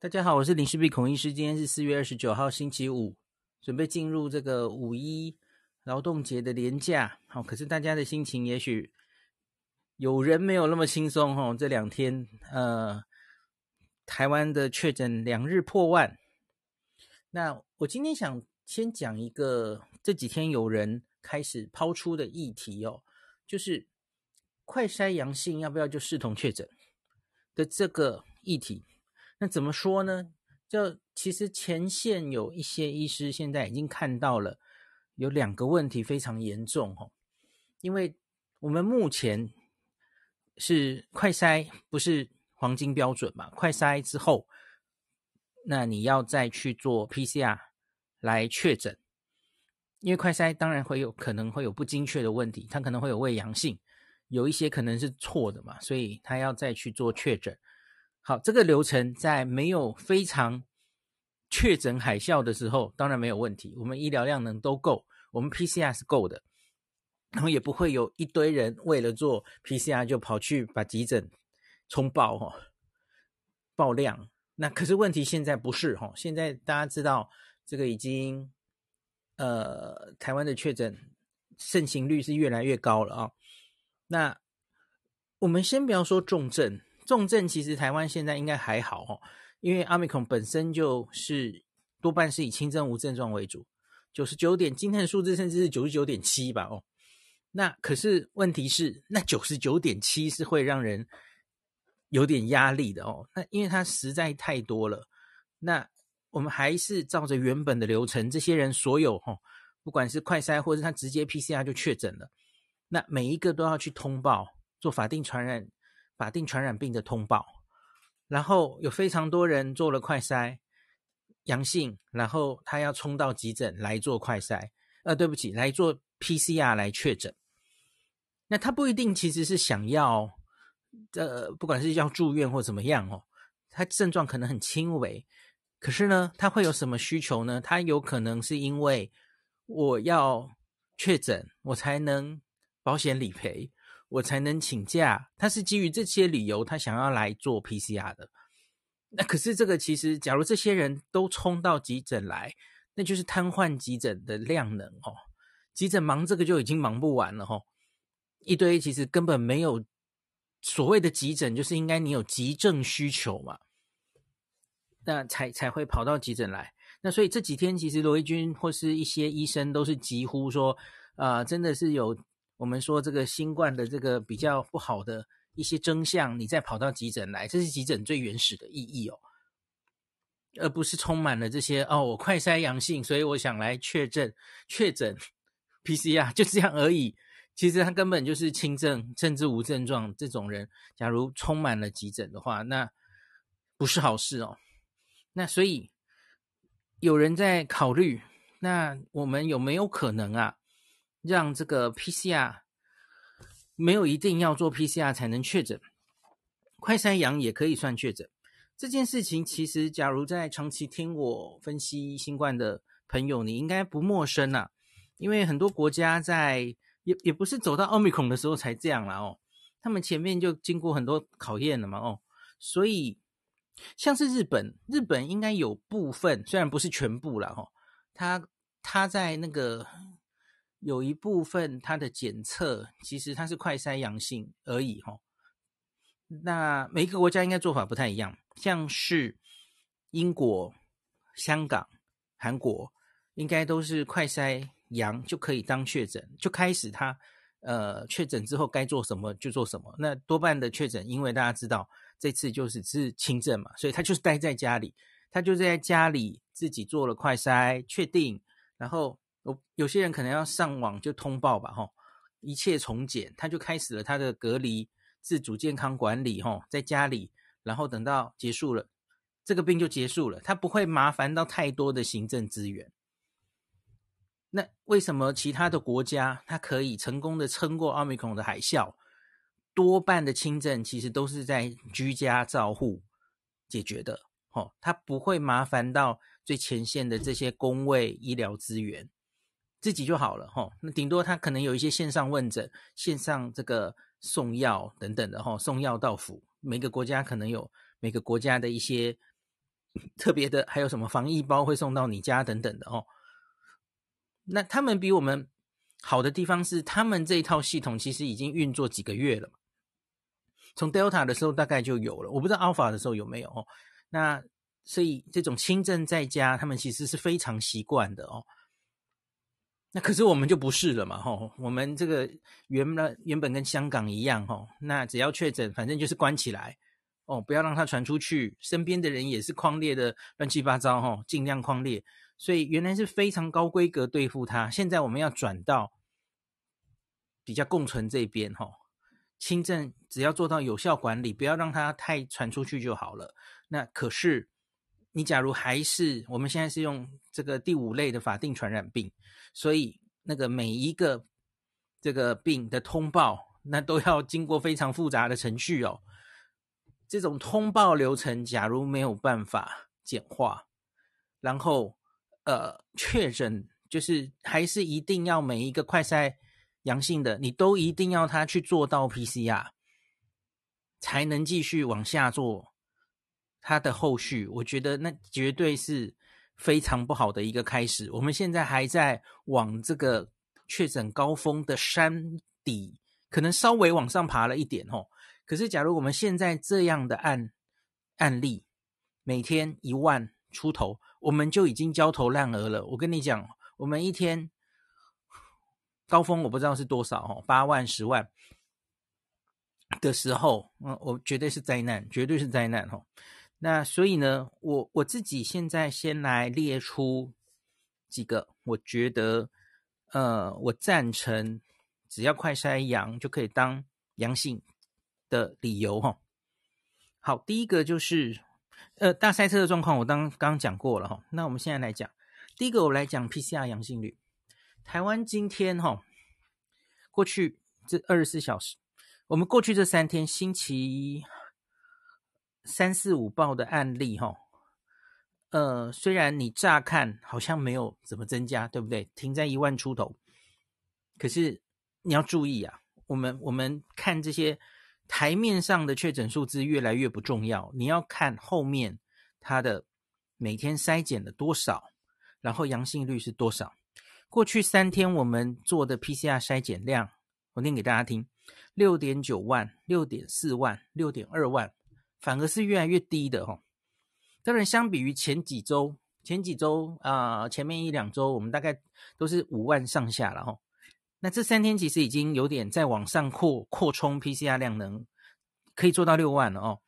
大家好，我是林氏璧孔医师。今天是四月二十九号，星期五，准备进入这个五一劳动节的连假。好，可是大家的心情也许有人没有那么轻松哦。这两天，呃，台湾的确诊两日破万。那我今天想先讲一个这几天有人开始抛出的议题哦，就是快筛阳性要不要就视同确诊的这个议题。那怎么说呢？就其实前线有一些医师现在已经看到了有两个问题非常严重哦，因为我们目前是快筛不是黄金标准嘛，快筛之后，那你要再去做 PCR 来确诊，因为快筛当然会有可能会有不精确的问题，它可能会有胃阳性，有一些可能是错的嘛，所以他要再去做确诊。好，这个流程在没有非常确诊海啸的时候，当然没有问题。我们医疗量能都够，我们 PCR 是够的，然后也不会有一堆人为了做 PCR 就跑去把急诊冲爆哦，爆量。那可是问题现在不是哈，现在大家知道这个已经呃，台湾的确诊盛行率是越来越高了啊。那我们先不要说重症。重症其实台湾现在应该还好哦，因为阿米孔本身就是多半是以轻症无症状为主，九十九点，今天的数字甚至是九十九点七吧哦。那可是问题是，那九十九点七是会让人有点压力的哦。那因为它实在太多了。那我们还是照着原本的流程，这些人所有哦，不管是快筛或者他直接 PCR 就确诊了，那每一个都要去通报做法定传染。法定传染病的通报，然后有非常多人做了快筛阳性，然后他要冲到急诊来做快筛，呃，对不起，来做 PCR 来确诊。那他不一定其实是想要，呃，不管是要住院或怎么样哦，他症状可能很轻微，可是呢，他会有什么需求呢？他有可能是因为我要确诊，我才能保险理赔。我才能请假，他是基于这些理由，他想要来做 PCR 的。那可是这个其实，假如这些人都冲到急诊来，那就是瘫痪急诊的量能哦。急诊忙这个就已经忙不完了哦。一堆其实根本没有所谓的急诊，就是应该你有急症需求嘛，那才才会跑到急诊来。那所以这几天其实罗一军或是一些医生都是疾呼说，啊、真的是有。我们说这个新冠的这个比较不好的一些征象，你再跑到急诊来，这是急诊最原始的意义哦，而不是充满了这些哦，我快筛阳性，所以我想来确诊确诊 PCR 就这样而已。其实他根本就是轻症甚至无症状这种人，假如充满了急诊的话，那不是好事哦。那所以有人在考虑，那我们有没有可能啊？让这个 PCR 没有一定要做 PCR 才能确诊，快筛阳也可以算确诊。这件事情其实，假如在长期听我分析新冠的朋友，你应该不陌生啊。因为很多国家在也也不是走到奥密孔的时候才这样了哦，他们前面就经过很多考验了嘛哦。所以像是日本，日本应该有部分，虽然不是全部了哦，他他在那个。有一部分它的检测其实它是快筛阳性而已哈，那每一个国家应该做法不太一样，像是英国、香港、韩国应该都是快筛阳就可以当确诊，就开始他呃确诊之后该做什么就做什么。那多半的确诊，因为大家知道这次就是是轻症嘛，所以他就是待在家里，他就在家里自己做了快筛确定，然后。有些人可能要上网就通报吧，吼，一切从简，他就开始了他的隔离自主健康管理，吼，在家里，然后等到结束了，这个病就结束了，他不会麻烦到太多的行政资源。那为什么其他的国家他可以成功的撑过奥密克戎的海啸？多半的轻症其实都是在居家照护解决的，吼，他不会麻烦到最前线的这些工位医疗资源。自己就好了哈，那顶多他可能有一些线上问诊、线上这个送药等等的哈，送药到府。每个国家可能有每个国家的一些特别的，还有什么防疫包会送到你家等等的哦。那他们比我们好的地方是，他们这一套系统其实已经运作几个月了。从 Delta 的时候大概就有了，我不知道 Alpha 的时候有没有哦。那所以这种轻症在家，他们其实是非常习惯的哦。那可是我们就不是了嘛，吼，我们这个原来原本跟香港一样，吼，那只要确诊，反正就是关起来，哦，不要让它传出去，身边的人也是框列的乱七八糟，吼，尽量框列。所以原来是非常高规格对付它，现在我们要转到比较共存这边，吼，轻症只要做到有效管理，不要让它太传出去就好了。那可是你假如还是我们现在是用这个第五类的法定传染病。所以，那个每一个这个病的通报，那都要经过非常复杂的程序哦。这种通报流程，假如没有办法简化，然后呃确诊，就是还是一定要每一个快筛阳性的，你都一定要他去做到 PCR，才能继续往下做他的后续。我觉得那绝对是。非常不好的一个开始，我们现在还在往这个确诊高峰的山底，可能稍微往上爬了一点哦。可是，假如我们现在这样的案案例，每天一万出头，我们就已经焦头烂额了。我跟你讲，我们一天高峰我不知道是多少哦，八万、十万的时候，嗯，我绝对是灾难，绝对是灾难哦。那所以呢，我我自己现在先来列出几个，我觉得，呃，我赞成只要快筛阳就可以当阳性的理由哈。好，第一个就是，呃，大筛测的状况我刚刚讲过了哈。那我们现在来讲，第一个我来讲 PCR 阳性率。台湾今天哈，过去这二十四小时，我们过去这三天星期一。三四五报的案例，哈，呃，虽然你乍看好像没有怎么增加，对不对？停在一万出头，可是你要注意啊，我们我们看这些台面上的确诊数字越来越不重要，你要看后面它的每天筛检了多少，然后阳性率是多少。过去三天我们做的 PCR 筛检量，我念给大家听：六点九万、六点四万、六点二万。反而是越来越低的哈，当然相比于前几周，前几周啊、前面一两周我们大概都是五万上下了哈。那这三天其实已经有点在往上扩扩充 PCR 量能，可以做到六万了哦。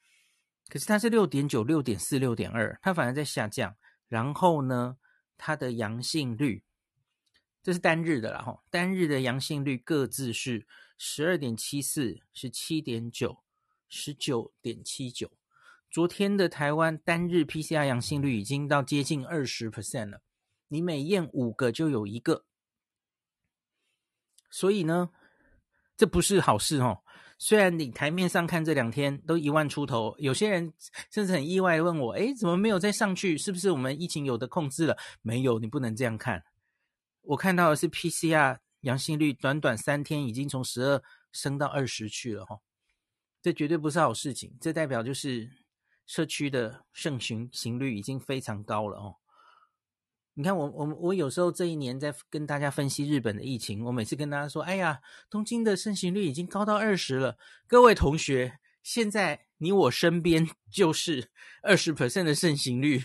可是它是六点九、六点四、六点二，它反而在下降。然后呢，它的阳性率，这是单日的啦哈，单日的阳性率各自是十二点七四，是七点九。十九点七九，昨天的台湾单日 PCR 阳性率已经到接近二十 percent 了。你每验五个就有一个，所以呢，这不是好事哦。虽然你台面上看这两天都一万出头，有些人甚至很意外问我：“诶，怎么没有再上去？是不是我们疫情有的控制了？”没有，你不能这样看。我看到的是 PCR 阳性率短短三天已经从十二升到二十去了哈。这绝对不是好事情，这代表就是社区的盛行行率已经非常高了哦。你看我，我我有时候这一年在跟大家分析日本的疫情，我每次跟大家说：“哎呀，东京的盛行率已经高到二十了。”各位同学，现在你我身边 就是二十 percent 的盛行率，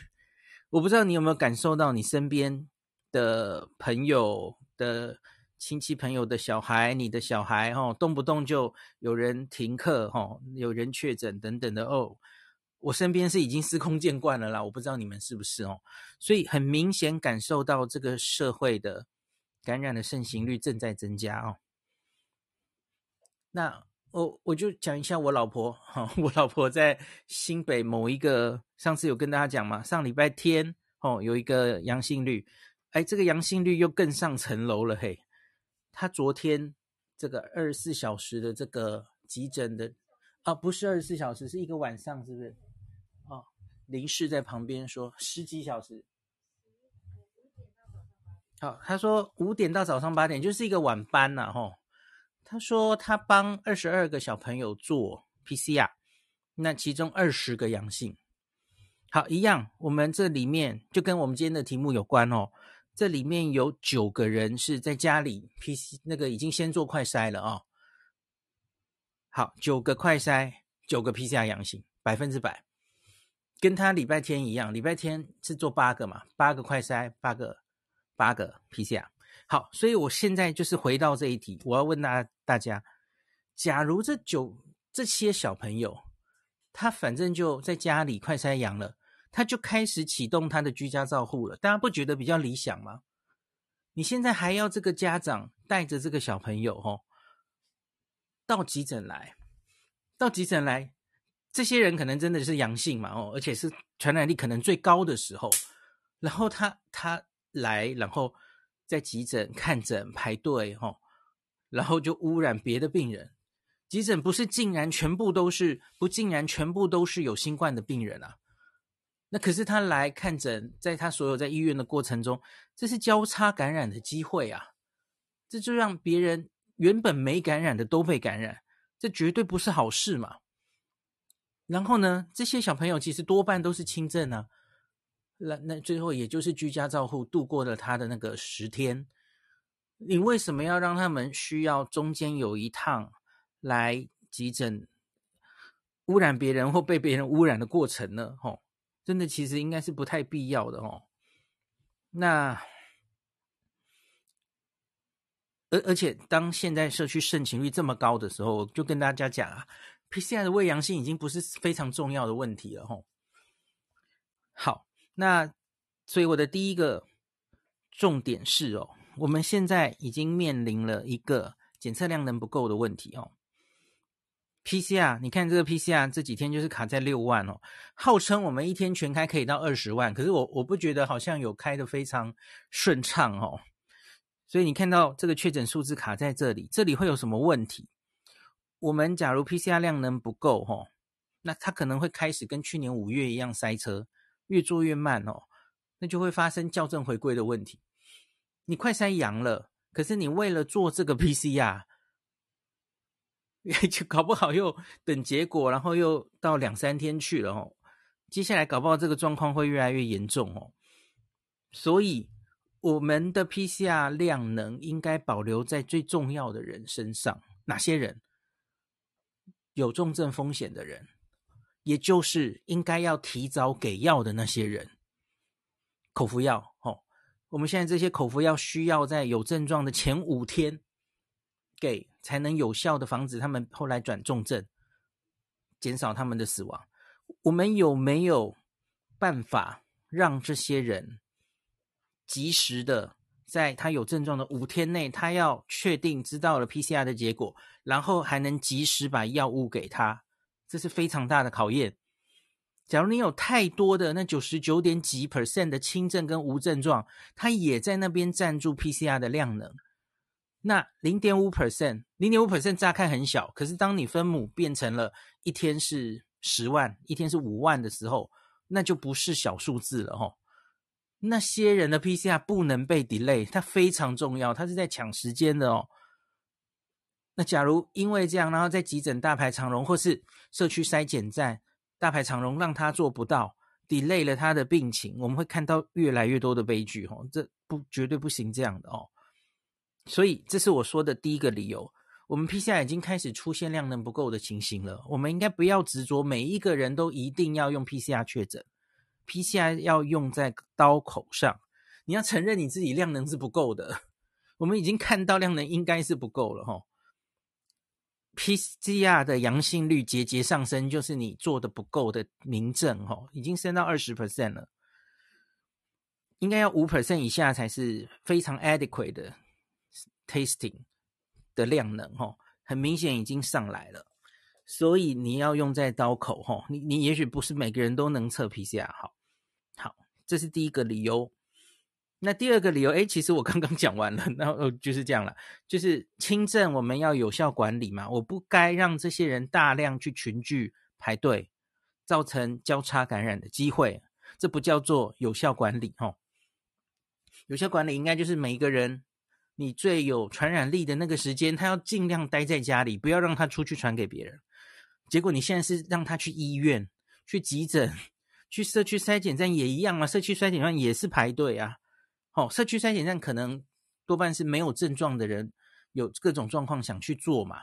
我不知道你有没有感受到你身边的朋友的。亲戚朋友的小孩，你的小孩，哦，动不动就有人停课，哦，有人确诊等等的哦。我身边是已经司空见惯了啦，我不知道你们是不是哦。所以很明显感受到这个社会的感染的盛行率正在增加哦。那我我就讲一下我老婆，哈，我老婆在新北某一个，上次有跟大家讲嘛，上礼拜天哦有一个阳性率，哎，这个阳性率又更上层楼了嘿。他昨天这个二十四小时的这个急诊的啊，不是二十四小时，是一个晚上，是不是？哦，林氏在旁边说十几小时。好，他说五点到早上八点就是一个晚班呐，吼。他说他帮二十二个小朋友做 PCR，那其中二十个阳性。好，一样，我们这里面就跟我们今天的题目有关哦。这里面有九个人是在家里 PC 那个已经先做快筛了哦。好，九个快筛，九个 PCR 阳性，百分之百，跟他礼拜天一样，礼拜天是做八个嘛，八个快筛，八个八个 PCR。好，所以我现在就是回到这一题，我要问大大家，假如这九这些小朋友，他反正就在家里快筛阳了。他就开始启动他的居家照护了，大家不觉得比较理想吗？你现在还要这个家长带着这个小朋友哦，到急诊来，到急诊来，这些人可能真的是阳性嘛哦，而且是传染力可能最高的时候，然后他他来，然后在急诊看诊排队哦，然后就污染别的病人，急诊不是竟然全部都是，不竟然全部都是有新冠的病人啊？那可是他来看诊，在他所有在医院的过程中，这是交叉感染的机会啊！这就让别人原本没感染的都被感染，这绝对不是好事嘛。然后呢，这些小朋友其实多半都是轻症啊，那那最后也就是居家照护度过了他的那个十天。你为什么要让他们需要中间有一趟来急诊污染别人或被别人污染的过程呢？吼！真的，其实应该是不太必要的哦。那，而而且，当现在社区盛行率这么高的时候，就跟大家讲啊，PCR 的胃阳性已经不是非常重要的问题了哦。好，那所以我的第一个重点是哦，我们现在已经面临了一个检测量能不够的问题哦。PCR，你看这个 PCR 这几天就是卡在六万哦，号称我们一天全开可以到二十万，可是我我不觉得好像有开得非常顺畅哦，所以你看到这个确诊数字卡在这里，这里会有什么问题？我们假如 PCR 量能不够哦，那它可能会开始跟去年五月一样塞车，越做越慢哦，那就会发生校正回归的问题。你快筛阳了，可是你为了做这个 PCR。就搞不好又等结果，然后又到两三天去了哦。接下来搞不好这个状况会越来越严重哦。所以我们的 PCR 量能应该保留在最重要的人身上。哪些人？有重症风险的人，也就是应该要提早给药的那些人。口服药哦，我们现在这些口服药需要在有症状的前五天给。才能有效的防止他们后来转重症，减少他们的死亡。我们有没有办法让这些人及时的在他有症状的五天内，他要确定知道了 PCR 的结果，然后还能及时把药物给他？这是非常大的考验。假如你有太多的那九十九点几 percent 的轻症跟无症状，他也在那边占住 PCR 的量能。那零点五 percent，零点五 percent 乍看很小，可是当你分母变成了一天是十万，一天是五万的时候，那就不是小数字了哦。那些人的 PCR 不能被 delay，它非常重要，它是在抢时间的哦。那假如因为这样，然后在急诊大排长龙，或是社区筛检站大排长龙，让他做不到，delay 了他的病情，我们会看到越来越多的悲剧哦。这不绝对不行这样的哦。所以，这是我说的第一个理由。我们 PCR 已经开始出现量能不够的情形了。我们应该不要执着每一个人都一定要用 PCR 确诊，PCR 要用在刀口上。你要承认你自己量能是不够的。我们已经看到量能应该是不够了齁。PCR 的阳性率节节上升，就是你做的不够的明证齁，已经升到二十 percent 了。应该要五 percent 以下才是非常 adequate 的。Tasting 的量能齁，很明显已经上来了，所以你要用在刀口齁。你你也许不是每个人都能测 PCR，好，好，这是第一个理由。那第二个理由，诶，其实我刚刚讲完了，那呃就是这样了，就是轻症我们要有效管理嘛，我不该让这些人大量去群聚排队，造成交叉感染的机会，这不叫做有效管理齁。有效管理应该就是每一个人。你最有传染力的那个时间，他要尽量待在家里，不要让他出去传给别人。结果你现在是让他去医院、去急诊，去社区筛检站也一样啊，社区筛检站也是排队啊。哦，社区筛检站可能多半是没有症状的人，有各种状况想去做嘛。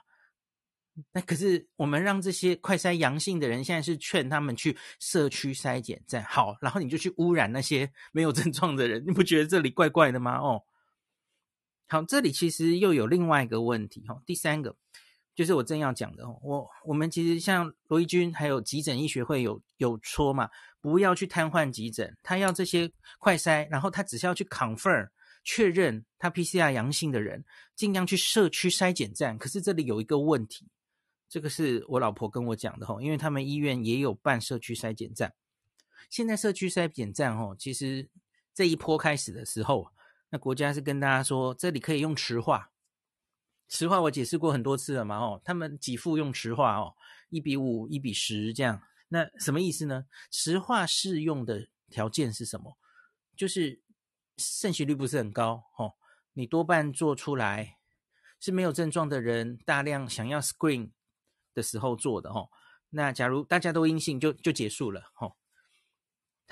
那可是我们让这些快筛阳性的人，现在是劝他们去社区筛检站。好，然后你就去污染那些没有症状的人，你不觉得这里怪怪的吗？哦，好，这里其实又有另外一个问题哈。第三个就是我正要讲的哦，我我们其实像罗一钧还有急诊医学会有有说嘛，不要去瘫痪急诊，他要这些快筛，然后他只是要去 confirm 确认他 PCR 阳性的人，尽量去社区筛检站。可是这里有一个问题。这个是我老婆跟我讲的吼，因为他们医院也有办社区筛检站。现在社区筛检站吼，其实这一波开始的时候，那国家是跟大家说，这里可以用池化。池化我解释过很多次了嘛，哦，他们几副用池化哦，一比五、一比十这样。那什么意思呢？池化适用的条件是什么？就是盛行率不是很高哦，你多半做出来是没有症状的人，大量想要 screen。的时候做的哦，那假如大家都阴性就就结束了哦。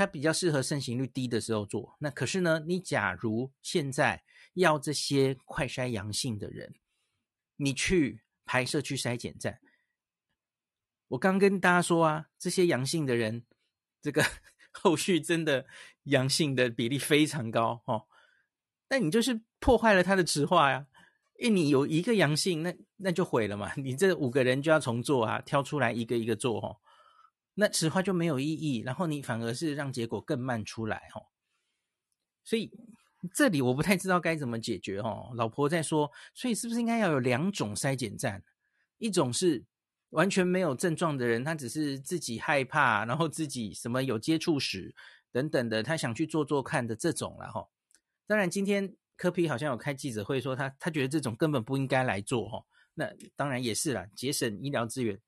它比较适合盛行率低的时候做。那可是呢，你假如现在要这些快筛阳性的人，你去排社区筛检站，我刚跟大家说啊，这些阳性的人，这个 后续真的阳性的比例非常高哦。但你就是破坏了他的质化呀。因为你有一个阳性，那那就毁了嘛。你这五个人就要重做啊，挑出来一个一个做哦。那此话就没有意义，然后你反而是让结果更慢出来哦。所以这里我不太知道该怎么解决哦。老婆在说，所以是不是应该要有两种筛检站？一种是完全没有症状的人，他只是自己害怕，然后自己什么有接触史等等的，他想去做做看的这种了哈。当然今天。柯皮好像有开记者会说他他觉得这种根本不应该来做哈，那当然也是啦，节省医疗资源，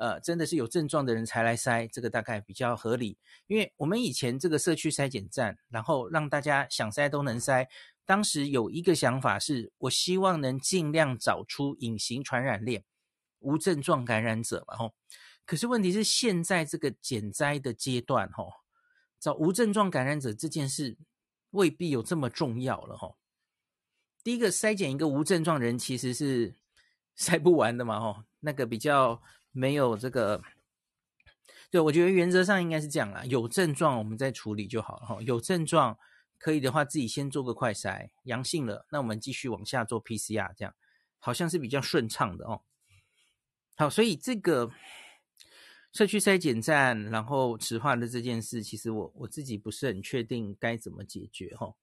呃，真的是有症状的人才来筛，这个大概比较合理。因为我们以前这个社区筛检站，然后让大家想筛都能筛，当时有一个想法是，我希望能尽量找出隐形传染链、无症状感染者嘛吼。可是问题是现在这个减灾的阶段吼，找无症状感染者这件事未必有这么重要了吼。第一个筛检一个无症状人其实是 筛不完的嘛，吼，那个比较没有这个，对，我觉得原则上应该是这样啦，有症状我们再处理就好了，吼，有症状可以的话自己先做个快筛，阳性了，那我们继续往下做 PCR，这样好像是比较顺畅的哦。好，所以这个社区筛检站然后池化的这件事，其实我我自己不是很确定该怎么解决，吼。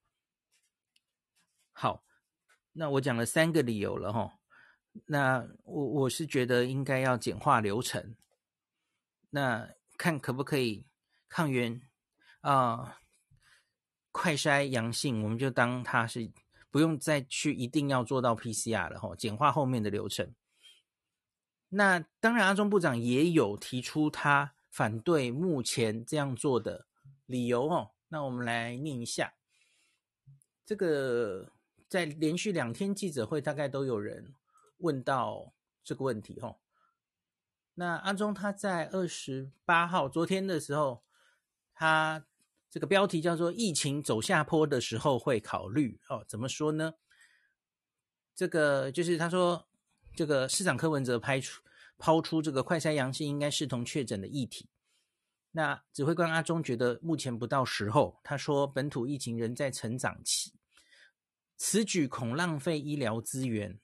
好。那我讲了三个理由了哈，那我我是觉得应该要简化流程，那看可不可以抗原啊、快筛阳性，我们就当它是不用再去一定要做到 PCR 了哈，简化后面的流程。那当然，阿中部长也有提出他反对目前这样做的理由哦。那我们来念一下这个。在连续两天记者会，大概都有人问到这个问题吼。那阿中他在二十八号昨天的时候，他这个标题叫做“疫情走下坡的时候会考虑”哦，怎么说呢？这个就是他说，这个市长柯文哲拍出抛出这个快筛阳性应该视同确诊的议题。那指挥官阿中觉得目前不到时候，他说本土疫情仍在成长期。此举恐浪费医疗资源。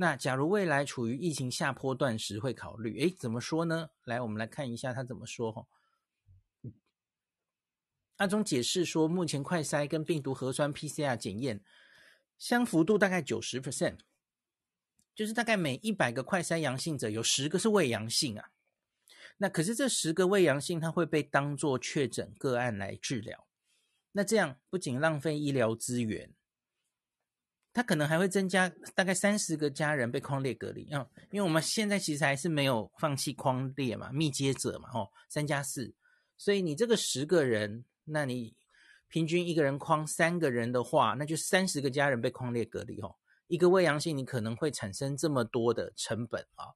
那假如未来处于疫情下坡段时，会考虑。诶，怎么说呢？来，我们来看一下他怎么说。哈，阿中解释说，目前快筛跟病毒核酸 PCR 检验相符度大概九十 percent，就是大概每一百个快筛阳性者有十个是未阳性啊。那可是这十个未阳性，它会被当作确诊个案来治疗。那这样不仅浪费医疗资源。他可能还会增加大概三十个家人被框列隔离，嗯，因为我们现在其实还是没有放弃框列嘛，密接者嘛，哦，三加四，所以你这个十个人，那你平均一个人框三个人的话，那就三十个家人被框列隔离，哦，一个未阳性你可能会产生这么多的成本啊。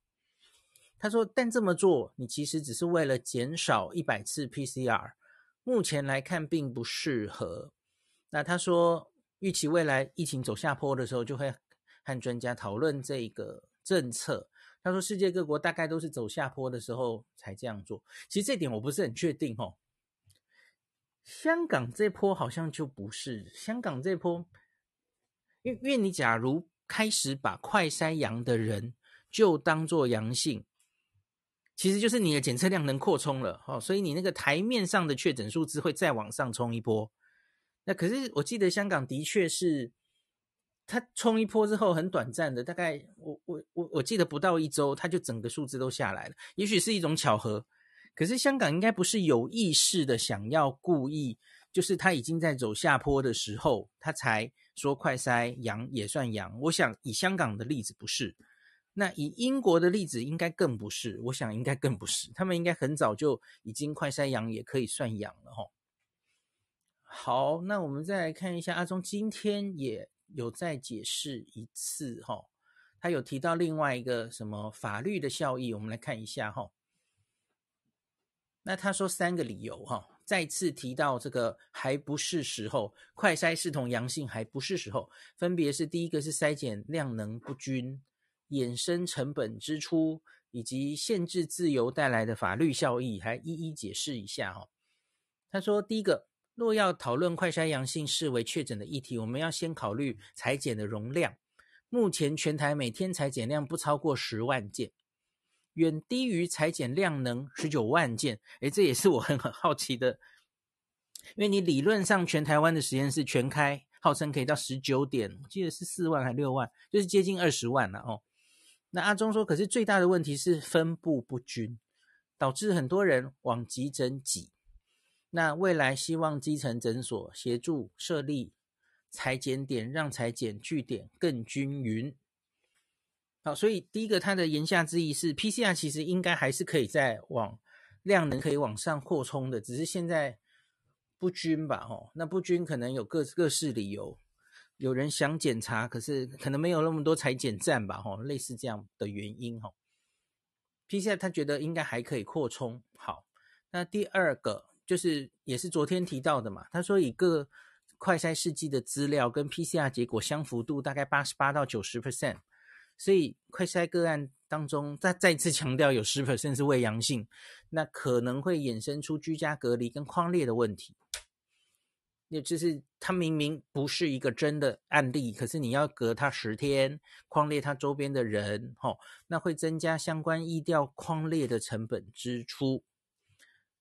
他说，但这么做你其实只是为了减少一百次 PCR，目前来看并不适合。那他说，预期未来疫情走下坡的时候，就会和专家讨论这个政策。他说，世界各国大概都是走下坡的时候才这样做。其实这点我不是很确定哦。香港这波好像就不是香港这波，因为因为你假如开始把快筛阳的人就当做阳性，其实就是你的检测量能扩充了哦，所以你那个台面上的确诊数字会再往上冲一波。那可是我记得香港的确是，它冲一波之后很短暂的，大概我我我我记得不到一周，它就整个数字都下来了，也许是一种巧合。可是香港应该不是有意识的想要故意，就是它已经在走下坡的时候，它才说快筛阳也算阳。我想以香港的例子不是，那以英国的例子应该更不是。我想应该更不是，他们应该很早就已经快筛阳也可以算阳了齁。好，那我们再来看一下阿中今天也有再解释一次齁，他有提到另外一个什么法律的效益，我们来看一下齁。那他说三个理由哈，再次提到这个还不是时候，快筛视同阳性还不是时候，分别是第一个是筛检量能不均，衍生成本支出以及限制自由带来的法律效益，还一一解释一下哈。他说第一个，若要讨论快筛阳性视为确诊的议题，我们要先考虑裁检的容量，目前全台每天裁检量不超过十万件。远低于裁检量能十九万件，诶，这也是我很很好奇的，因为你理论上全台湾的实验室全开，号称可以到十九点，我记得是四万还六万，就是接近二十万了哦。那阿忠说，可是最大的问题是分布不均，导致很多人往急诊挤。那未来希望基层诊所协助设立采检点，让采检据点更均匀。好，所以第一个，他的言下之意是，PCR 其实应该还是可以再往量能可以往上扩充的，只是现在不均吧？哦，那不均可能有各各式理由，有人想检查，可是可能没有那么多采检站吧？哦，类似这样的原因。哦，PCR 他觉得应该还可以扩充。好，那第二个就是也是昨天提到的嘛，他说以各快筛试剂的资料跟 PCR 结果相符度大概八十八到九十 percent。所以快筛个案当中，再再次强调有十 percent 是伪阳性，那可能会衍生出居家隔离跟框列的问题。也就是他明明不是一个真的案例，可是你要隔他十天，框列他周边的人，吼，那会增加相关疫调框列的成本支出。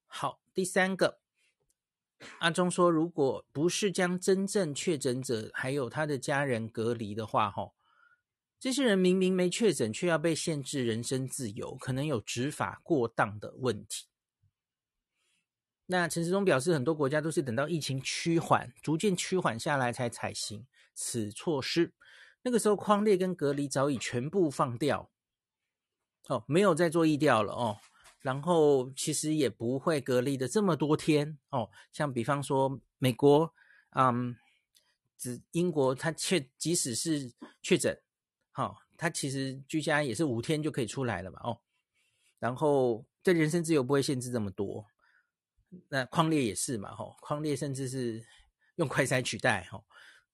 好，第三个，阿中说，如果不是将真正确诊者还有他的家人隔离的话，吼。这些人明明没确诊，却要被限制人身自由，可能有执法过当的问题。那陈时中表示，很多国家都是等到疫情趋缓、逐渐趋缓下来才采行此措施。那个时候，框列跟隔离早已全部放掉，哦，没有再做疫调了哦。然后其实也不会隔离的这么多天哦。像比方说美国，嗯，只英国，他确即使是确诊。好，他其实居家也是五天就可以出来了嘛，哦，然后对人身自由不会限制这么多，那匡列也是嘛，吼，匡列甚至是用快筛取代，吼，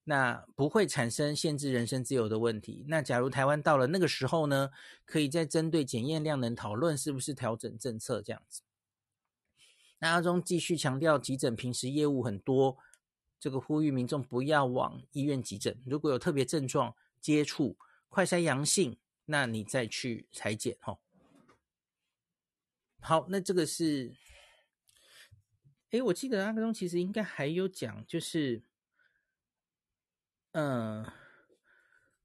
那不会产生限制人身自由的问题。那假如台湾到了那个时候呢，可以再针对检验量能讨论是不是调整政策这样子。那阿中继续强调，急诊平时业务很多，这个呼吁民众不要往医院急诊，如果有特别症状接触。快筛阳性，那你再去裁检哈。好，那这个是，哎，我记得阿中其实应该还有讲，就是，嗯、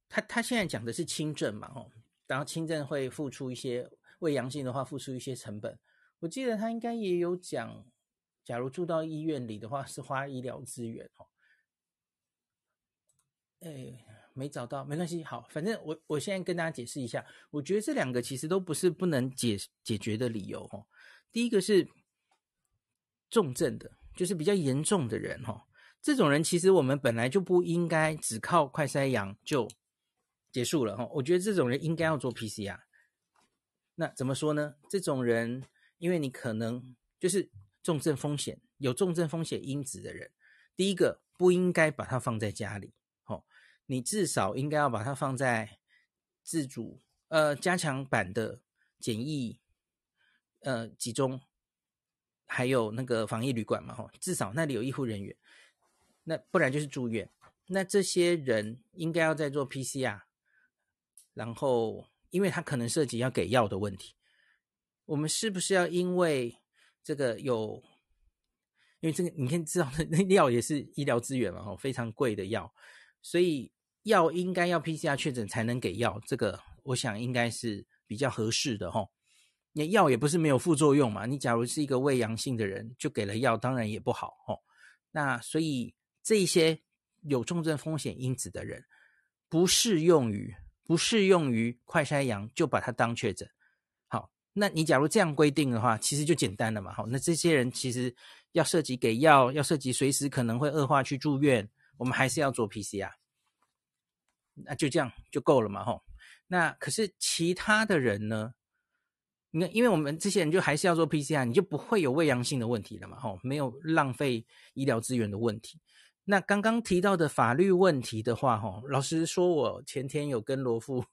他他现在讲的是轻症嘛，哦，然后轻症会付出一些，伪阳性的话付出一些成本。我记得他应该也有讲，假如住到医院里的话是花医疗资源哦，哎。没找到，没关系。好，反正我我现在跟大家解释一下，我觉得这两个其实都不是不能解解决的理由哈。第一个是重症的，就是比较严重的人哈，这种人其实我们本来就不应该只靠快筛阳就结束了哈。我觉得这种人应该要做 PCR。那怎么说呢？这种人因为你可能就是重症风险有重症风险因子的人，第一个不应该把它放在家里，哦，你至少应该要把它放在自主呃加强版的检疫呃集中，还有那个防疫旅馆嘛，哈，至少那里有医护人员，那不然就是住院，那这些人应该要再做 PCR，然后因为他可能涉及要给药的问题。我们是不是要因为这个有，因为这个你可以知道，那药也是医疗资源嘛，哦，非常贵的药，所以药应该要 PCR 确诊才能给药，这个我想应该是比较合适的哈。那药也不是没有副作用嘛，你假如是一个胃阳性的人，就给了药，当然也不好哦。那所以这些有重症风险因子的人，不适用于不适用于快筛阳，就把它当确诊。好那你假如这样规定的话，其实就简单了嘛。好，那这些人其实要涉及给药，要涉及随时可能会恶化去住院，我们还是要做 PCR，那就这样就够了嘛。吼，那可是其他的人呢？你看，因为我们这些人就还是要做 PCR，你就不会有伪阳性的问题了嘛。吼，没有浪费医疗资源的问题。那刚刚提到的法律问题的话，吼，老实说，我前天有跟罗富。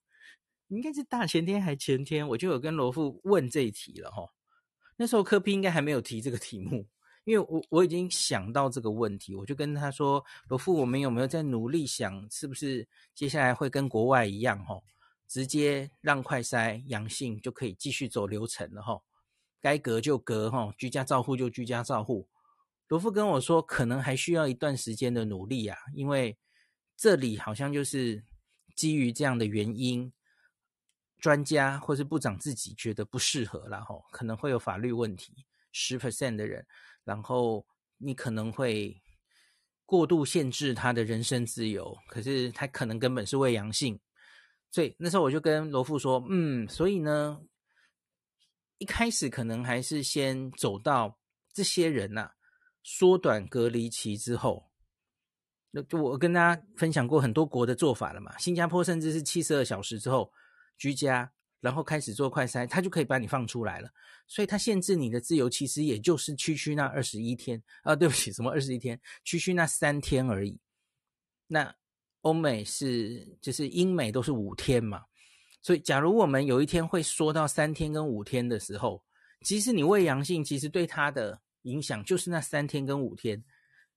应该是大前天还前天，我就有跟罗富问这一题了哈。那时候柯 P 应该还没有提这个题目，因为我我已经想到这个问题，我就跟他说：“罗富，我们有没有在努力想，是不是接下来会跟国外一样哈，直接让快筛阳性就可以继续走流程了哈？该隔就隔哈，居家照护就居家照护。”罗富跟我说，可能还需要一段时间的努力啊，因为这里好像就是基于这样的原因。专家或是部长自己觉得不适合，然后可能会有法律问题，十 percent 的人，然后你可能会过度限制他的人身自由，可是他可能根本是未阳性，所以那时候我就跟罗富说，嗯，所以呢，一开始可能还是先走到这些人呐、啊，缩短隔离期之后，那就我跟大家分享过很多国的做法了嘛，新加坡甚至是七十二小时之后。居家，然后开始做快筛，他就可以把你放出来了。所以，他限制你的自由，其实也就是区区那二十一天啊，对不起，什么二十一天，区区那三天而已。那欧美是，就是英美都是五天嘛。所以，假如我们有一天会缩到三天跟五天的时候，即使你伪阳性，其实对他的影响就是那三天跟五天。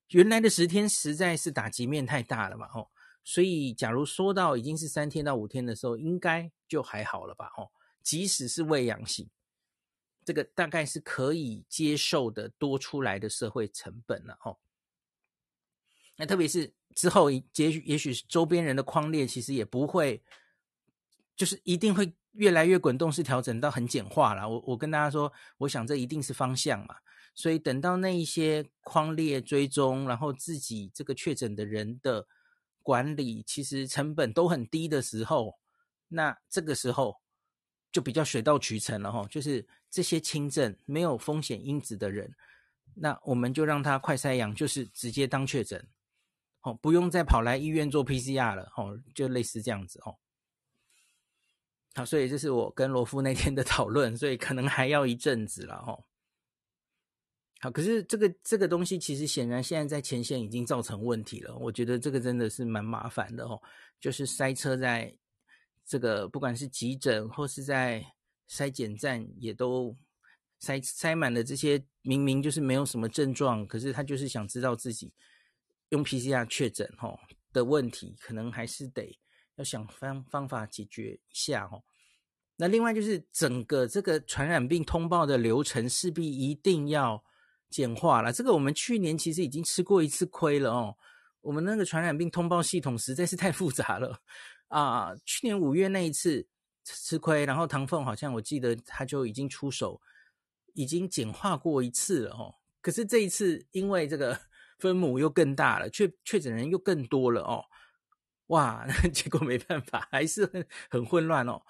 原来的十天实在是打击面太大了嘛，吼。所以，假如说到已经是三天到五天的时候，应该就还好了吧？哦，即使是伪阳性，这个大概是可以接受的多出来的社会成本了。哦，那特别是之后，也许也许周边人的框列其实也不会，就是一定会越来越滚动式调整到很简化了。我我跟大家说，我想这一定是方向嘛。所以等到那一些框列追踪，然后自己这个确诊的人的。管理其实成本都很低的时候，那这个时候就比较水到渠成了哈。就是这些轻症没有风险因子的人，那我们就让他快筛阳，就是直接当确诊，哦，不用再跑来医院做 PCR 了，哦，就类似这样子哦。好，所以这是我跟罗夫那天的讨论，所以可能还要一阵子了哈。好，可是这个这个东西其实显然现在在前线已经造成问题了。我觉得这个真的是蛮麻烦的哦，就是塞车在这个不管是急诊或是在筛检站，也都塞塞满了这些明明就是没有什么症状，可是他就是想知道自己用 PCR 确诊哦的问题，可能还是得要想方方法解决一下哦。那另外就是整个这个传染病通报的流程势必一定要。简化了，这个我们去年其实已经吃过一次亏了哦。我们那个传染病通报系统实在是太复杂了啊！去年五月那一次吃亏，然后唐凤好像我记得他就已经出手，已经简化过一次了哦。可是这一次因为这个分母又更大了，确确诊人又更多了哦。哇，结果没办法，还是很很混乱哦。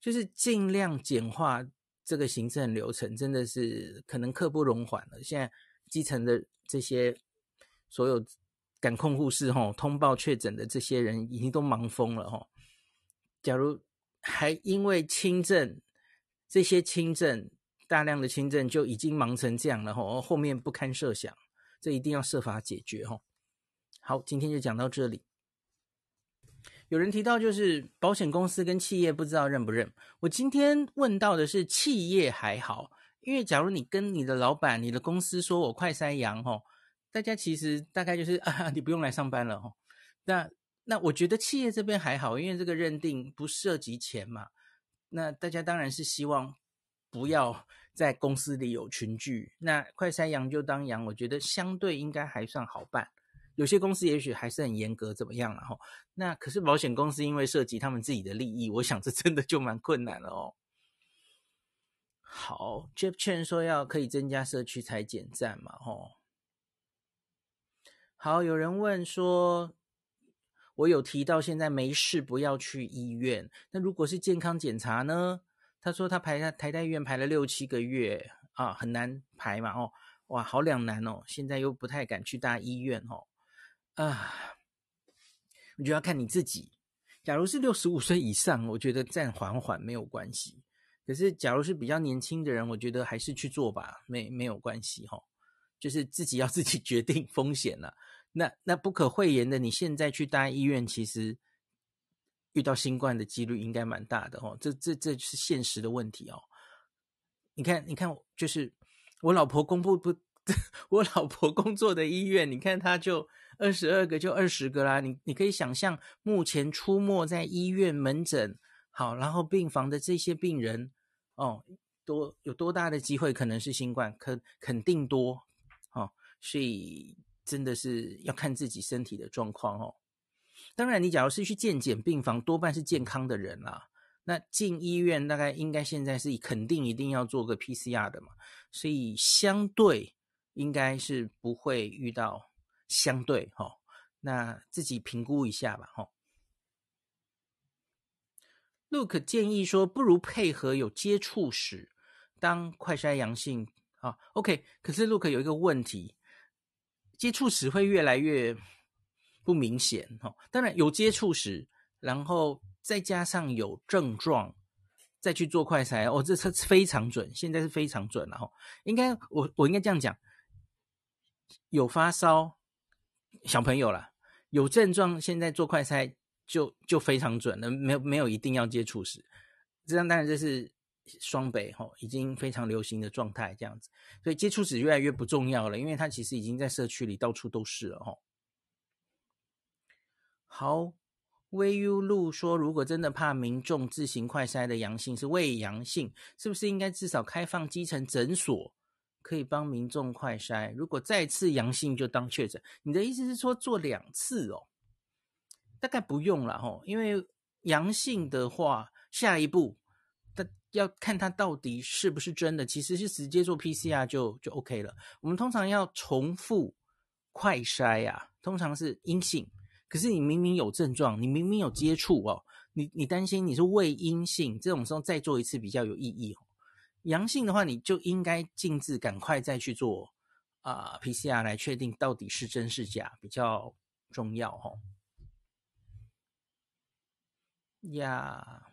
就是尽量简化。这个行政流程真的是可能刻不容缓了。现在基层的这些所有感控护士哈，通报确诊的这些人已经都忙疯了哈。假如还因为轻症，这些轻症大量的轻症就已经忙成这样了吼，后面不堪设想，这一定要设法解决吼。好，今天就讲到这里。有人提到就是保险公司跟企业不知道认不认，我今天问到的是企业还好，因为假如你跟你的老板、你的公司说我快筛阳吼，大家其实大概就是啊，你不用来上班了吼。那那我觉得企业这边还好，因为这个认定不涉及钱嘛。那大家当然是希望不要在公司里有群聚。那快筛阳就当阳，我觉得相对应该还算好办。有些公司也许还是很严格，怎么样了哈？那可是保险公司因为涉及他们自己的利益，我想这真的就蛮困难了哦。好，Jeff Chen 说要可以增加社区采检站嘛？吼。好，有人问说，我有提到现在没事不要去医院，那如果是健康检查呢？他说他排在台大医院排了六七个月啊，很难排嘛哦，哇，好两难哦，现在又不太敢去大医院哦。啊，我觉得要看你自己。假如是六十五岁以上，我觉得暂缓缓没有关系。可是，假如是比较年轻的人，我觉得还是去做吧，没没有关系哈。就是自己要自己 决定风险了。那那不可讳言的，你现在去大医院，其实遇到新冠的几率应该蛮大的哦。这这这是现实的问题哦。你看，你看，就是我老婆公布不，我老婆工作的医院，你看他就。二十二个就二十个啦，你你可以想象，目前出没在医院门诊，好，然后病房的这些病人，哦，多有多大的机会可能是新冠，肯肯定多，哦，所以真的是要看自己身体的状况哦。当然，你假如是去健检病房，多半是健康的人啦。那进医院大概应该现在是肯定一定要做个 PCR 的嘛，所以相对应该是不会遇到。相对哈，那自己评估一下吧哈。Look 建议说，不如配合有接触史当快筛阳性啊。OK，可是 Look 有一个问题，接触史会越来越不明显哈。当然有接触史，然后再加上有症状，再去做快筛哦，这是非常准，现在是非常准了哈。应该我我应该这样讲，有发烧。小朋友啦，有症状，现在做快筛就就非常准了，没有没有一定要接触史，这样当然这是双北吼，已经非常流行的状态这样子，所以接触史越来越不重要了，因为它其实已经在社区里到处都是了吼。好，微 u 路说，如果真的怕民众自行快筛的阳性是伪阳性，是不是应该至少开放基层诊所？可以帮民众快筛，如果再次阳性就当确诊。你的意思是说做两次哦？大概不用了吼，因为阳性的话，下一步他要看他到底是不是真的，其实是直接做 PCR 就就 OK 了。我们通常要重复快筛呀，通常是阴性，可是你明明有症状，你明明有接触哦，你你担心你是伪阴性，这种时候再做一次比较有意义哦。阳性的话，你就应该尽自赶快再去做啊、PCR 来确定到底是真是假，比较重要哈。呀、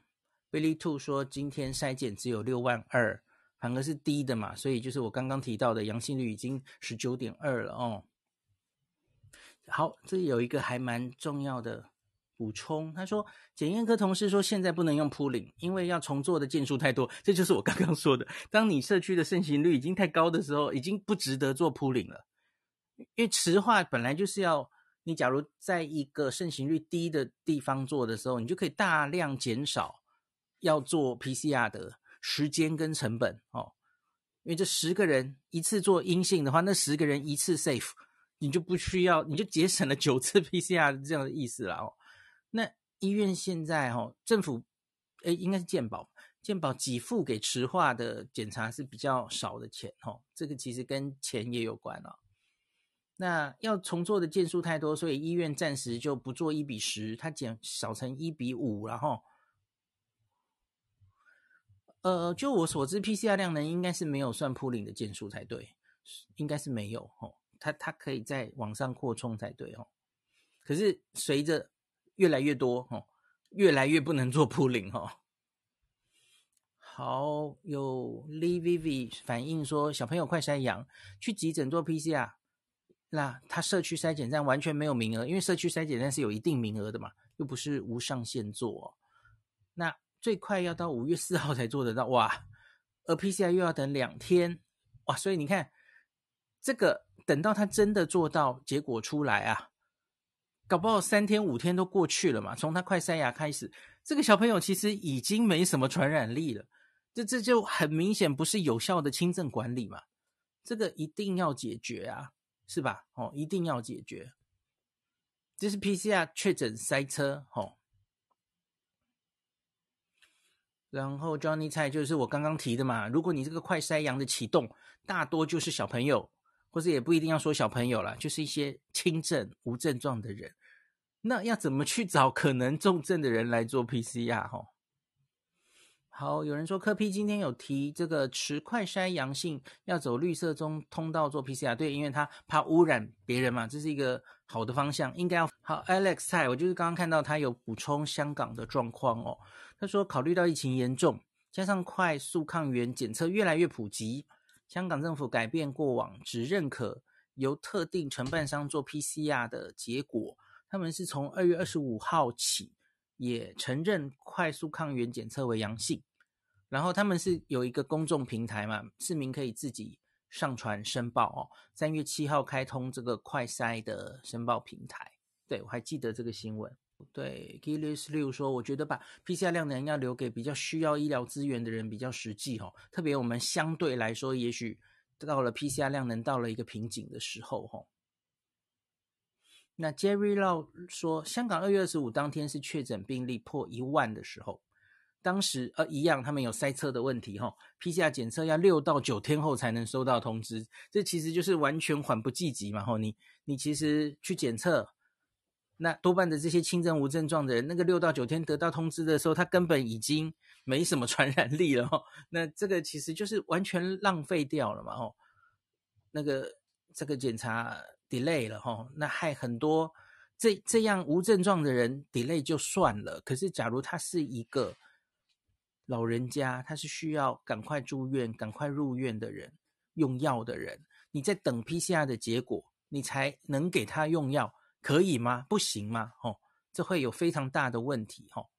，Billy Two 说今天筛检只有六万二，反而是低的嘛，所以就是我刚刚提到的阳性率已经十九点二了哦。好，这里有一个还蛮重要的。补充，他说检验科同事说现在不能用铺领，因为要重做的件数太多。这就是我刚刚说的，当你社区的盛行率已经太高的时候，已经不值得做铺领了。因为池化本来就是要你，假如在一个盛行率低的地方做的时候，你就可以大量减少要做 PCR 的时间跟成本哦。因为这十个人一次做阴性的话，那十个人一次 safe，你就不需要，你就节省了九次 PCR 这样的意思了哦。那医院现在哈，政府诶应该是健保，健保给付给池化的检查是比较少的钱哈，这个其实跟钱也有关了。那要重做的件数太多，所以医院暂时就不做一比十，它减少成一比五，然后，呃，就我所知，PCR 量能应该是没有算铺领的件数才对，应该是没有哦，它它可以在往上扩充才对哦。可是随着越来越多哦，越来越不能做铺领，好，有 Lee Viv 反映说，小朋友快筛阳，去急诊做 PCR，那他社区筛检站完全没有名额，因为社区筛检站是有一定名额的嘛，又不是无上限做，那最快要到五月四号才做得到，哇，而 PCR 又要等两天，哇，所以你看，这个等到他真的做到结果出来啊，搞不好三天五天都过去了嘛，从他快塞牙开始。这个小朋友其实已经没什么传染力了，这这就很明显不是有效的轻症管理嘛，这个一定要解决啊，是吧？哦，一定要解决。这是 PCR 确诊塞车，哦。然后 Johnny 蔡就是我刚刚提的嘛，如果你这个快筛阳的启动，大多就是小朋友，或者也不一定要说小朋友啦，就是一些轻症无症状的人。那要怎么去找可能重症的人来做 PCR？哈，好，有人说柯 P 今天有提这个持快筛阳性要走绿色中通道做 PCR，对，因为他怕污染别人嘛，这是一个好的方向，应该要好。Alex 蔡，我就是刚刚看到他有补充香港的状况哦，他说考虑到疫情严重，加上快速抗原检测越来越普及，香港政府改变过往只认可由特定承办商做 PCR 的结果。他们是从二月二十五号起也承认快速抗原检测为阳性，然后他们是有一个公众平台嘛，市民可以自己上传申报哦。三月七号开通这个快筛的申报平台，对，我还记得这个新闻。对，Gilles 六说，我觉得把 PCR 量能要留给比较需要医疗资源的人比较实际哦，特别我们相对来说，也许到了 PCR 量能到了一个瓶颈的时候哦。那 Jerry Lau 说，香港二月二十五当天是确诊病例破一万的时候，当时呃一样，他们有塞车的问题哈，PCR 检测要六到九天后才能收到通知，这其实就是完全缓不济急嘛吼，你你其实去检测，那多半的这些轻症无症状的人，那个六到九天得到通知的时候，他根本已经没什么传染力了哈，那这个其实就是完全浪费掉了嘛吼，那个这个检查。Delay 了哈，那害很多这这样无症状的人 delay 就算了，可是假如他是一个老人家，他是需要赶快住院、赶快入院的人，用药的人，你在等 PCR 的结果，你才能给他用药，可以吗？不行吗？哦，这会有非常大的问题哦。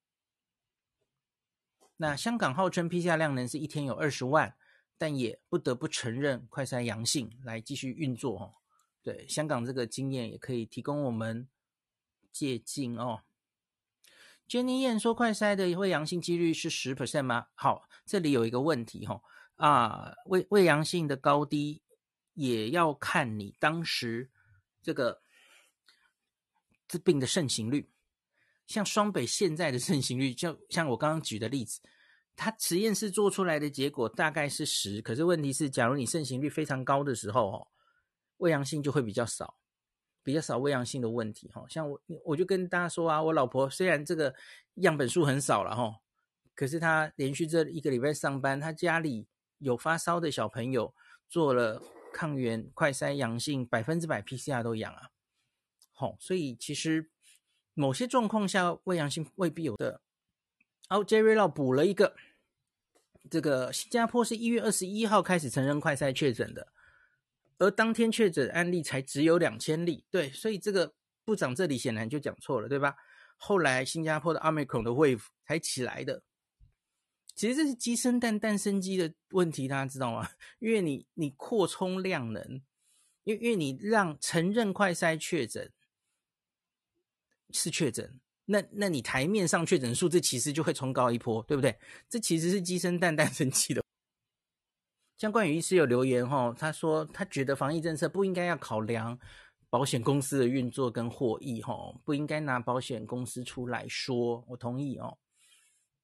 那香港号称 PCR 量能是一天有二十万，但也不得不承认快筛阳性来继续运作哦。对，香港这个经验也可以提供我们借鉴哦。Jenny 演说，快筛的伪阳性几率是十 percent 吗？好，这里有一个问题哈、哦、啊，伪伪阳性的高低也要看你当时这个这病的盛行率。像双北现在的盛行率，就像我刚刚举的例子，它实验室做出来的结果大概是十，可是问题是，假如你盛行率非常高的时候哦。伪阳性就会比较少，比较少伪阳性的问题哈。像我，我就跟大家说啊，我老婆虽然这个样本数很少了哈，可是她连续这一个礼拜上班，她家里有发烧的小朋友做了抗原快筛阳性，百分之百 PCR 都阳啊。好，所以其实某些状况下伪阳性未必有的。好，Jerry 老补了一个，这个新加坡是一月二十一号开始承认快筛确诊的。而当天确诊案例才只有两千例，对，所以这个部长这里显然就讲错了，对吧？后来新加坡的 Omicron 的 wave 才起来的，其实这是鸡生蛋，蛋生鸡的问题，大家知道吗？因为你你扩充量能，因为因为你让承认快筛确诊是确诊，那那你台面上确诊数字其实就会冲高一波，对不对？这其实是鸡生蛋，蛋生鸡的。像冠宇医师有留言哈，他说他觉得防疫政策不应该要考量保险公司的运作跟获益哈，不应该拿保险公司出来说。我同意哦。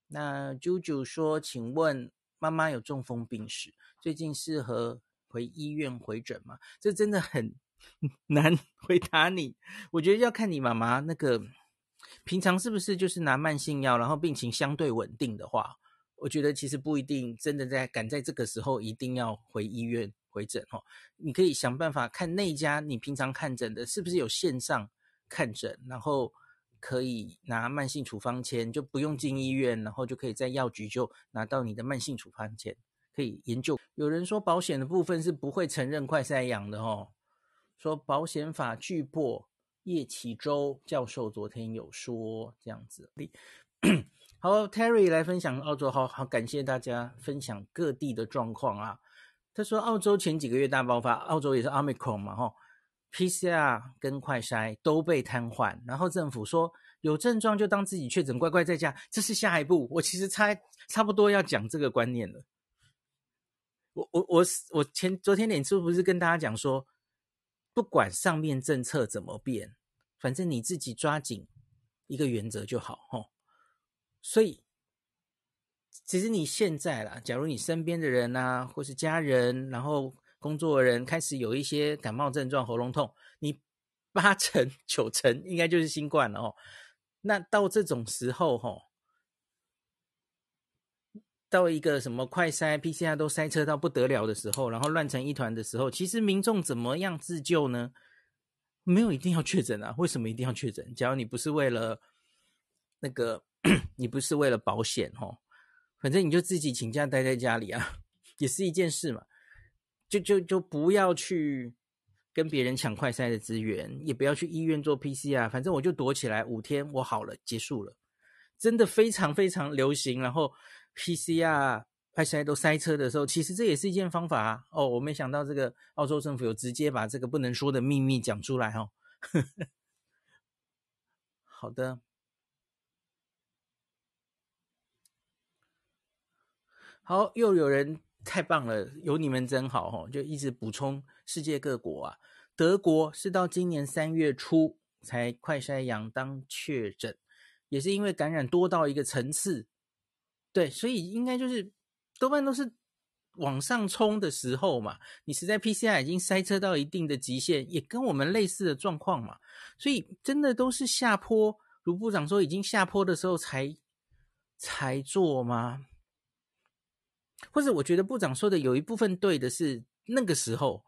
那啾啾说，请问妈妈有中风病史，最近适合回医院回诊吗？这真的很难回答你。我觉得要看你妈妈那个平常是不是就是拿慢性药，然后病情相对稳定的话。我觉得其实不一定真的在赶在这个时候一定要回医院回诊哈，你可以想办法看那家你平常看诊的是不是有线上看诊，然后可以拿慢性处方签，就不用进医院，然后就可以在药局就拿到你的慢性处方签，可以研究。有人说保险的部分是不会承认快筛阳的哦，说保险法拒破叶启洲教授昨天有说这样子。好，Terry 来分享澳洲，好好感谢大家分享各地的状况啊。他说澳洲前几个月大爆发，澳洲也是 Omicron 嘛，吼。PCR 跟快筛都被瘫痪，然后政府说有症状就当自己确诊，乖乖在家。这是下一步。我其实差差不多要讲这个观念了。我我我我前昨天脸书不是跟大家讲说，不管上面政策怎么变，反正你自己抓紧一个原则就好，吼。所以其实你现在啦，假如你身边的人啊，或是家人，然后。工作人开始有一些感冒症状，喉咙痛，你 八成九成应该就是新冠了哦。那到这种时候，吼，到一个什么快筛、PCR 都塞车到不得了的时候，然后乱成一团的时候，其实民众怎么样自救呢？没有一定要确诊啊？为什么一定要确诊？假如你不是为了那个，你不是为了保险，哦，反正你就自己请假待在家里啊，也是一件事嘛。就就就不要去跟别人抢快筛的资源，也不要去医院做 PCR，反正我就躲起来五天，我好了，结束了。真的非常非常流行，然后 PCR 快筛都塞车的时候，其实这也是一件方法啊。哦，我没想到这个澳洲政府有直接把这个不能说的秘密讲出来哦。好的，好，又有人。太棒了，有你们真好哦！就一直补充世界各国啊，德国是到今年三月初才快筛阳当确诊，也是因为感染多到一个层次，对，所以应该就是多半都是往上冲的时候嘛。你实在 PCR 已经塞车到一定的极限，也跟我们类似的状况嘛，所以真的都是下坡，卢部长说已经下坡的时候才才做吗？或者我觉得部长说的有一部分对的是，那个时候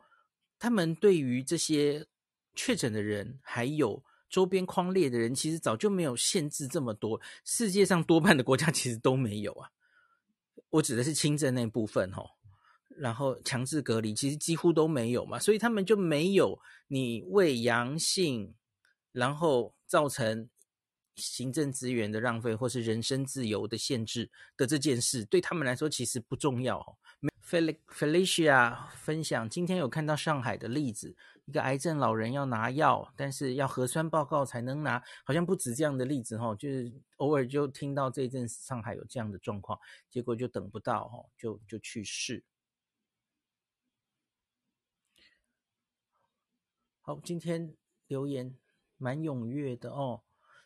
他们对于这些确诊的人，还有周边框列的人，其实早就没有限制这么多。世界上多半的国家其实都没有啊。我指的是轻症那部分哦，然后强制隔离其实几乎都没有嘛，所以他们就没有你为阳性，然后造成。行政资源的浪费，或是人身自由的限制的这件事，对他们来说其实不重要。Felicia 分享，今天有看到上海的例子，一个癌症老人要拿药，但是要核酸报告才能拿，好像不止这样的例子哈，就是偶尔就听到这一阵上海有这样的状况，结果就等不到哈，就就去世。好，今天留言蛮踊跃的哦。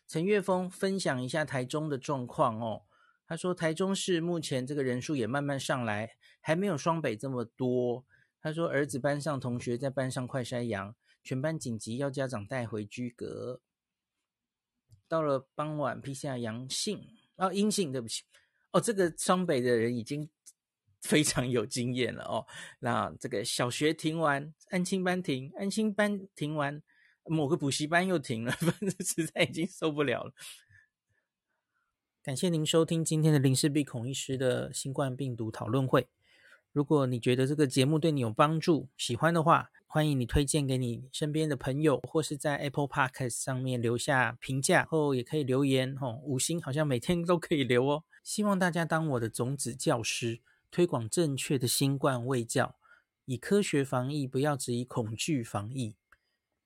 陈岳峰分享一下台中的状况哦。他说，台中市目前这个人数也慢慢上来，还没有双北这么多。他说，儿子班上同学在班上快筛阳，全班紧急要家长带回居隔。到了傍晚，PCR 阳性啊，阴性，对不起哦。这个双北的人已经 非常有经验了哦。那这个小学停完，安心班停，安心班停完。某个补习班又停了，反正实在已经受不了了。感谢您收听今天的林氏璧孔医师的新冠病毒讨论会。如果你觉得这个节目对你有帮助，喜欢的话，欢迎你推荐给你身边的朋友，或是在 Apple Podcast 上面留下评价，后也可以留言哦，五星好像每天都可以留哦。希望大家当我的种子教师，推广正确的新冠卫教，以科学防疫，不要只以恐惧防疫。